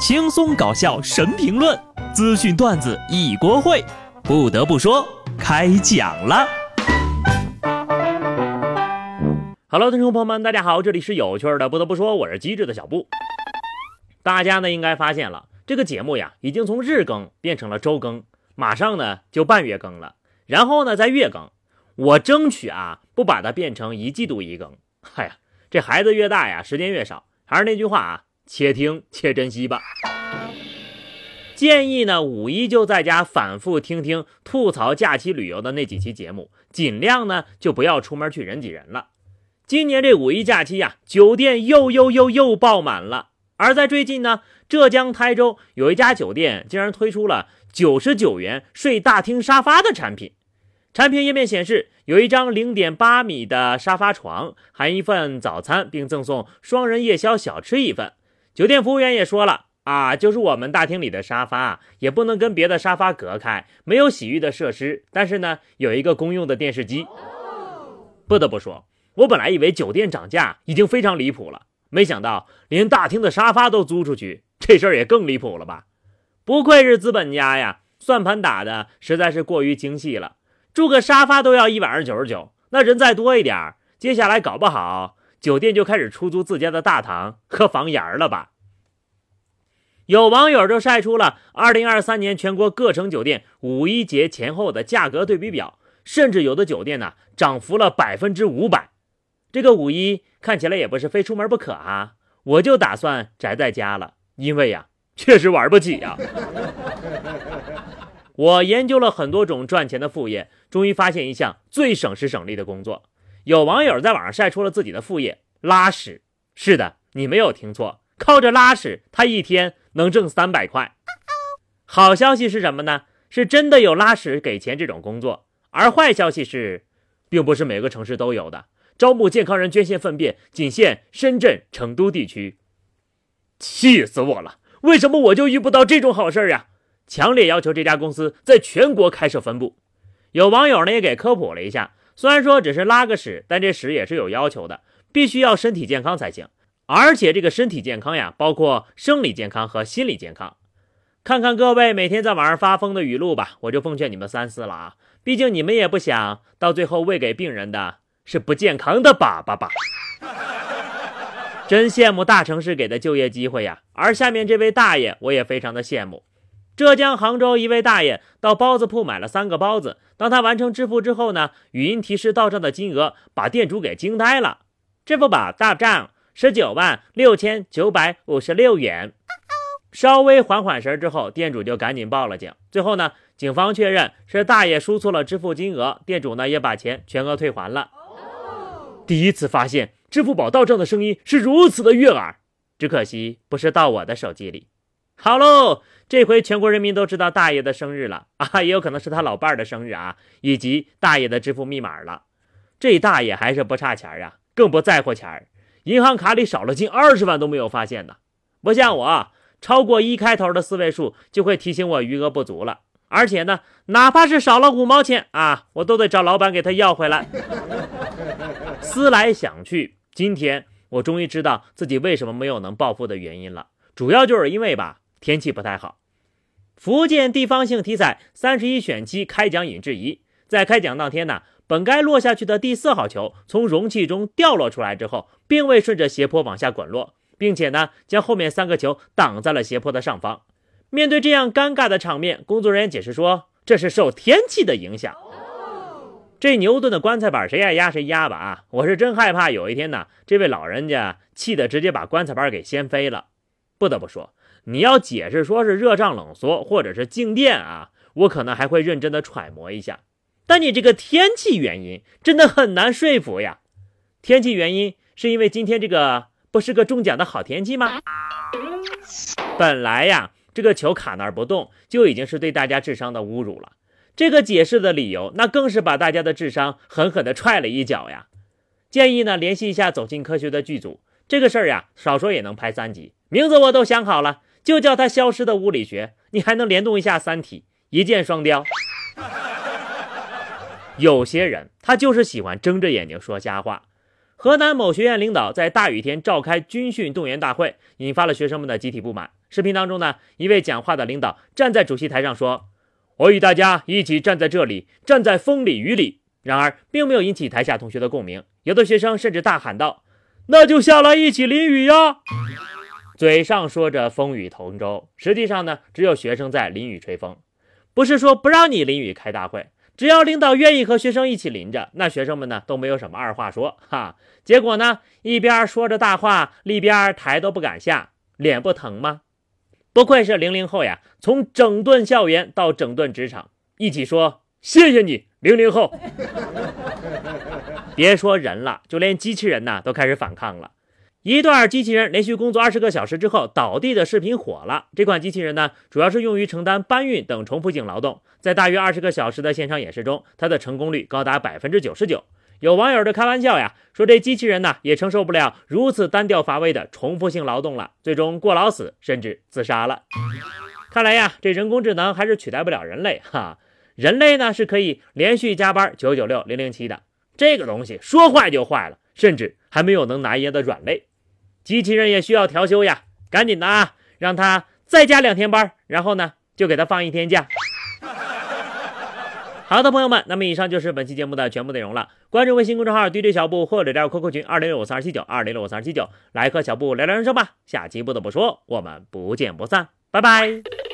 轻松搞笑神评论，资讯段子一锅烩。不得不说，开讲了。Hello，听众朋友们，大家好，这里是有趣的。不得不说，我是机智的小布。大家呢应该发现了，这个节目呀，已经从日更变成了周更，马上呢就半月更了，然后呢再月更。我争取啊，不把它变成一季度一更。嗨呀，这孩子越大呀，时间越少。还是那句话啊。且听且珍惜吧。建议呢，五一就在家反复听听吐槽假期旅游的那几期节目，尽量呢就不要出门去人挤人了。今年这五一假期呀，酒店又又又又爆满了。而在最近呢，浙江台州有一家酒店竟然推出了九十九元睡大厅沙发的产品。产品页面显示，有一张零点八米的沙发床，含一份早餐，并赠送双人夜宵小吃一份。酒店服务员也说了啊，就是我们大厅里的沙发也不能跟别的沙发隔开，没有洗浴的设施，但是呢，有一个公用的电视机。不得不说，我本来以为酒店涨价已经非常离谱了，没想到连大厅的沙发都租出去，这事儿也更离谱了吧？不愧是资本家呀，算盘打的实在是过于精细了。住个沙发都要一百二九十九，那人再多一点，接下来搞不好。酒店就开始出租自家的大堂和房檐了吧？有网友就晒出了2023年全国各城酒店五一节前后的价格对比表，甚至有的酒店呢涨幅了百分之五百。这个五一看起来也不是非出门不可啊！我就打算宅在家了，因为呀，确实玩不起呀。我研究了很多种赚钱的副业，终于发现一项最省时省力的工作。有网友在网上晒出了自己的副业——拉屎。是的，你没有听错，靠着拉屎，他一天能挣三百块。好消息是什么呢？是真的有拉屎给钱这种工作。而坏消息是，并不是每个城市都有的。招募健康人捐献粪便，仅限深圳、成都地区。气死我了！为什么我就遇不到这种好事呀？强烈要求这家公司在全国开设分部。有网友呢也给科普了一下。虽然说只是拉个屎，但这屎也是有要求的，必须要身体健康才行。而且这个身体健康呀，包括生理健康和心理健康。看看各位每天在网上发疯的语录吧，我就奉劝你们三思了啊！毕竟你们也不想到最后喂给病人的是不健康的粑粑吧？真羡慕大城市给的就业机会呀！而下面这位大爷，我也非常的羡慕。浙江杭州一位大爷到包子铺买了三个包子，当他完成支付之后呢，语音提示到账的金额把店主给惊呆了。支付宝到账十九万六千九百五十六元。稍微缓缓神儿之后，店主就赶紧报了警。最后呢，警方确认是大爷输错了支付金额，店主呢也把钱全额退还了。第一次发现支付宝到账的声音是如此的悦耳，只可惜不是到我的手机里。好喽。这回全国人民都知道大爷的生日了 啊，也有可能是他老伴儿的生日啊，以及大爷的支付密码了。这大爷还是不差钱啊，更不在乎钱银行卡里少了近二十万都没有发现呢。不像我，超过一开头的四位数就会提醒我余额不足了。而且呢，哪怕是少了五毛钱啊，我都得找老板给他要回来。思来想去，今天我终于知道自己为什么没有能暴富的原因了，主要就是因为吧，天气不太好。福建地方性体彩三十一选七开奖引质疑，在开奖当天呢，本该落下去的第四号球从容器中掉落出来之后，并未顺着斜坡往下滚落，并且呢，将后面三个球挡在了斜坡的上方。面对这样尴尬的场面，工作人员解释说，这是受天气的影响。这牛顿的棺材板谁爱压谁压吧啊！我是真害怕有一天呢，这位老人家气得直接把棺材板给掀飞了。不得不说。你要解释说是热胀冷缩或者是静电啊，我可能还会认真的揣摩一下。但你这个天气原因真的很难说服呀。天气原因是因为今天这个不是个中奖的好天气吗？本来呀，这个球卡那儿不动就已经是对大家智商的侮辱了。这个解释的理由，那更是把大家的智商狠狠的踹了一脚呀。建议呢，联系一下《走进科学》的剧组，这个事儿呀，少说也能拍三集。名字我都想好了。就叫它消失的物理学，你还能联动一下《三体》，一箭双雕。有些人他就是喜欢睁着眼睛说瞎话。河南某学院领导在大雨天召开军训动员大会，引发了学生们的集体不满。视频当中呢，一位讲话的领导站在主席台上说：“我与大家一起站在这里，站在风里雨里。”然而，并没有引起台下同学的共鸣。有的学生甚至大喊道：“那就下来一起淋雨呀！”嘴上说着风雨同舟，实际上呢，只有学生在淋雨吹风。不是说不让你淋雨开大会。只要领导愿意和学生一起淋着，那学生们呢都没有什么二话说哈。结果呢，一边说着大话，一边台都不敢下，脸不疼吗？不愧是零零后呀，从整顿校园到整顿职场，一起说谢谢你，零零后。别说人了，就连机器人呐都开始反抗了。一段机器人连续工作二十个小时之后倒地的视频火了。这款机器人呢，主要是用于承担搬运等重复性劳动。在大约二十个小时的现场演示中，它的成功率高达百分之九十九。有网友就开玩笑呀，说这机器人呢也承受不了如此单调乏味的重复性劳动了，最终过劳死，甚至自杀了。看来呀，这人工智能还是取代不了人类哈。人类呢是可以连续加班九九六零零七的，这个东西说坏就坏了，甚至还没有能拿捏的软肋。机器人也需要调休呀，赶紧的啊，让他再加两天班，然后呢，就给他放一天假。好的，朋友们，那么以上就是本期节目的全部内容了。关注微信公众号 DJ 小布或者加入 QQ 群二零六五三二七九二零六五三二七九，来和小布聊聊人生吧。下期不得不说，我们不见不散，拜拜。